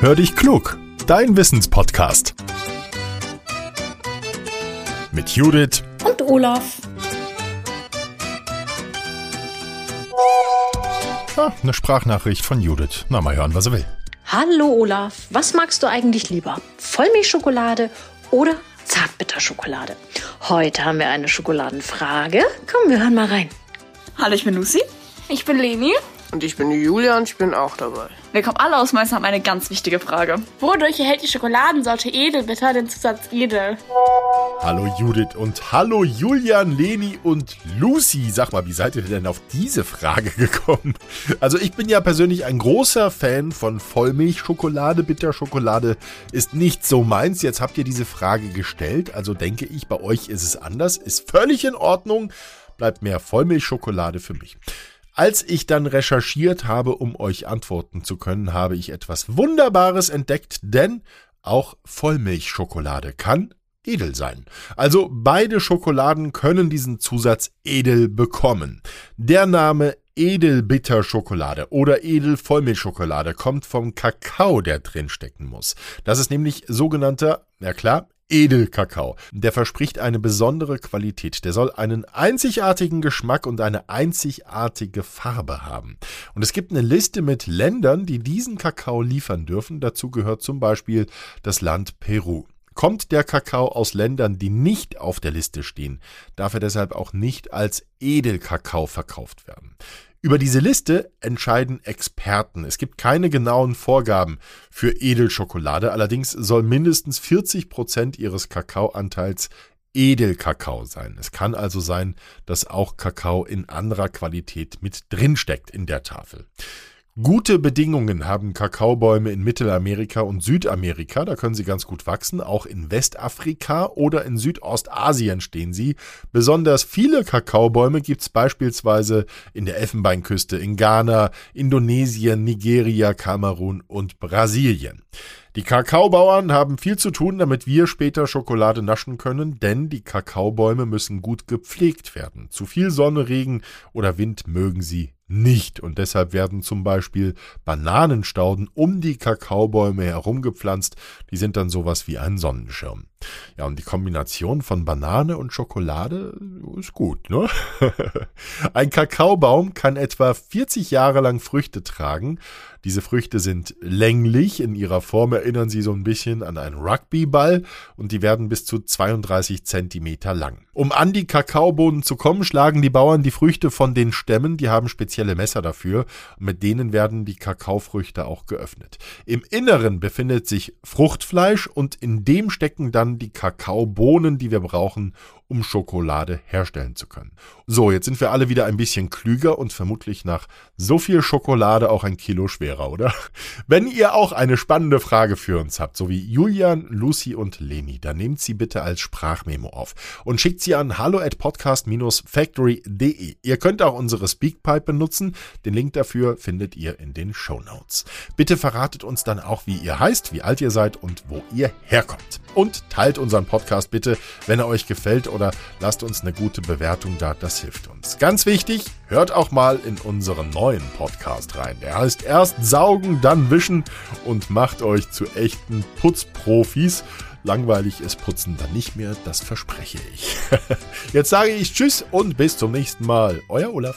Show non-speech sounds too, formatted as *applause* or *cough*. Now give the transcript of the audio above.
Hör dich klug, dein Wissenspodcast. Mit Judith und Olaf. Ah, eine Sprachnachricht von Judith. Na, mal hören, was er will. Hallo Olaf, was magst du eigentlich lieber? Vollmilchschokolade oder Zartbitterschokolade? Heute haben wir eine Schokoladenfrage. Komm, wir hören mal rein. Hallo, ich bin Lucy. Ich bin Leni. Und ich bin die Julia und ich bin auch dabei. Wir kommen alle aus Mainz haben eine ganz wichtige Frage. Wodurch erhält die Schokoladensorte Edelbitter den Zusatz Edel? Hallo Judith und hallo Julian, Leni und Lucy. Sag mal, wie seid ihr denn auf diese Frage *laughs* gekommen? Also ich bin ja persönlich ein großer Fan von Vollmilchschokolade. Bitterschokolade ist nicht so meins. Jetzt habt ihr diese Frage gestellt. Also denke ich, bei euch ist es anders. Ist völlig in Ordnung. Bleibt mehr Vollmilchschokolade für mich. Als ich dann recherchiert habe, um euch antworten zu können, habe ich etwas Wunderbares entdeckt, denn auch Vollmilchschokolade kann edel sein. Also beide Schokoladen können diesen Zusatz edel bekommen. Der Name Edelbitterschokolade oder Edelvollmilchschokolade kommt vom Kakao, der drinstecken muss. Das ist nämlich sogenannter, ja klar, Edelkakao. Der verspricht eine besondere Qualität. Der soll einen einzigartigen Geschmack und eine einzigartige Farbe haben. Und es gibt eine Liste mit Ländern, die diesen Kakao liefern dürfen. Dazu gehört zum Beispiel das Land Peru. Kommt der Kakao aus Ländern, die nicht auf der Liste stehen, darf er deshalb auch nicht als Edelkakao verkauft werden. Über diese Liste entscheiden Experten. Es gibt keine genauen Vorgaben für Edelschokolade. Allerdings soll mindestens 40 Prozent ihres Kakaoanteils Edelkakao sein. Es kann also sein, dass auch Kakao in anderer Qualität mit drinsteckt in der Tafel. Gute Bedingungen haben Kakaobäume in Mittelamerika und Südamerika, da können sie ganz gut wachsen. Auch in Westafrika oder in Südostasien stehen sie. Besonders viele Kakaobäume gibt es beispielsweise in der Elfenbeinküste, in Ghana, Indonesien, Nigeria, Kamerun und Brasilien. Die Kakaobauern haben viel zu tun, damit wir später Schokolade naschen können, denn die Kakaobäume müssen gut gepflegt werden. Zu viel Sonne, Regen oder Wind mögen sie nicht. Und deshalb werden zum Beispiel Bananenstauden um die Kakaobäume herumgepflanzt. Die sind dann sowas wie ein Sonnenschirm. Ja, und die Kombination von Banane und Schokolade ist gut, ne? *laughs* ein Kakaobaum kann etwa 40 Jahre lang Früchte tragen. Diese Früchte sind länglich, in ihrer Form erinnern sie so ein bisschen an einen Rugbyball und die werden bis zu 32 Zentimeter lang. Um an die Kakaobohnen zu kommen, schlagen die Bauern die Früchte von den Stämmen, die haben spezielle Messer dafür mit denen werden die Kakaofrüchte auch geöffnet. Im Inneren befindet sich Fruchtfleisch und in dem stecken dann die Kakaobohnen, die wir brauchen, um Schokolade herstellen zu können. So, jetzt sind wir alle wieder ein bisschen klüger und vermutlich nach so viel Schokolade auch ein Kilo schwerer, oder? Wenn ihr auch eine spannende Frage für uns habt, so wie Julian, Lucy und Leni, dann nehmt sie bitte als Sprachmemo auf und schickt sie an hallo at podcast-factory.de. Ihr könnt auch unsere Speakpipe benutzen. Den Link dafür findet ihr in den Show Notes. Bitte verratet uns dann auch, wie ihr heißt, wie alt ihr seid und wo ihr herkommt. Und teilt unseren Podcast bitte, wenn er euch gefällt oder lasst uns eine gute Bewertung da. Das hilft uns. Ganz wichtig, hört auch mal in unseren neuen Podcast rein. Der heißt erst saugen, dann wischen und macht euch zu echten Putzprofis. Langweilig ist Putzen dann nicht mehr, das verspreche ich. *laughs* Jetzt sage ich Tschüss und bis zum nächsten Mal. Euer Olaf.